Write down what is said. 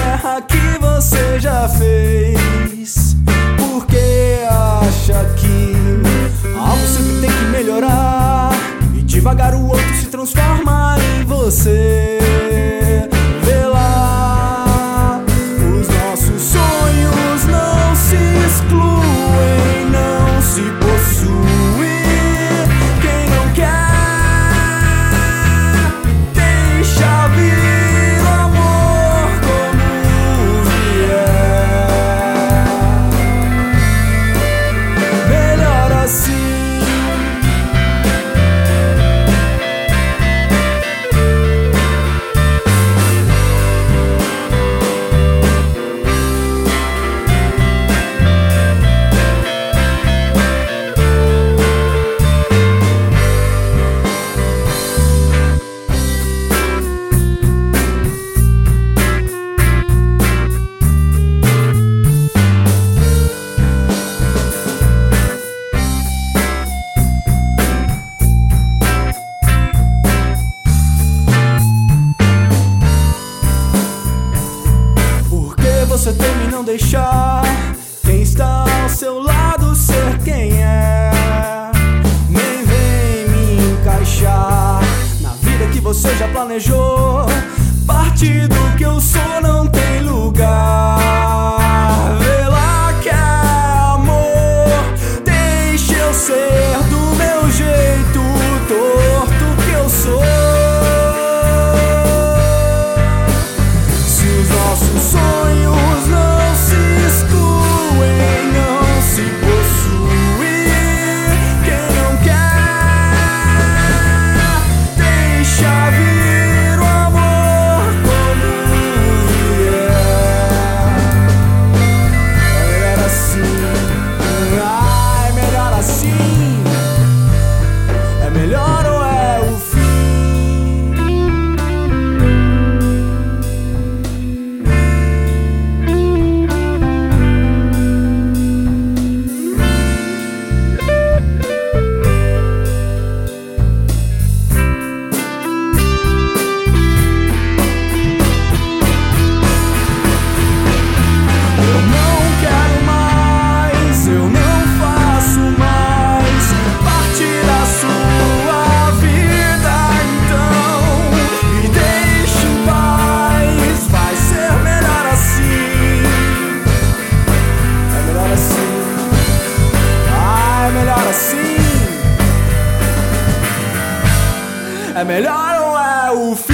guerra que você já fez. Porque acha que algo sempre tem que melhorar e devagar o outro se transforma em você. você teme não deixar quem está ao seu lado ser quem é. Nem vem me encaixar na vida que você já planejou. Partido É melhor ou é o fim?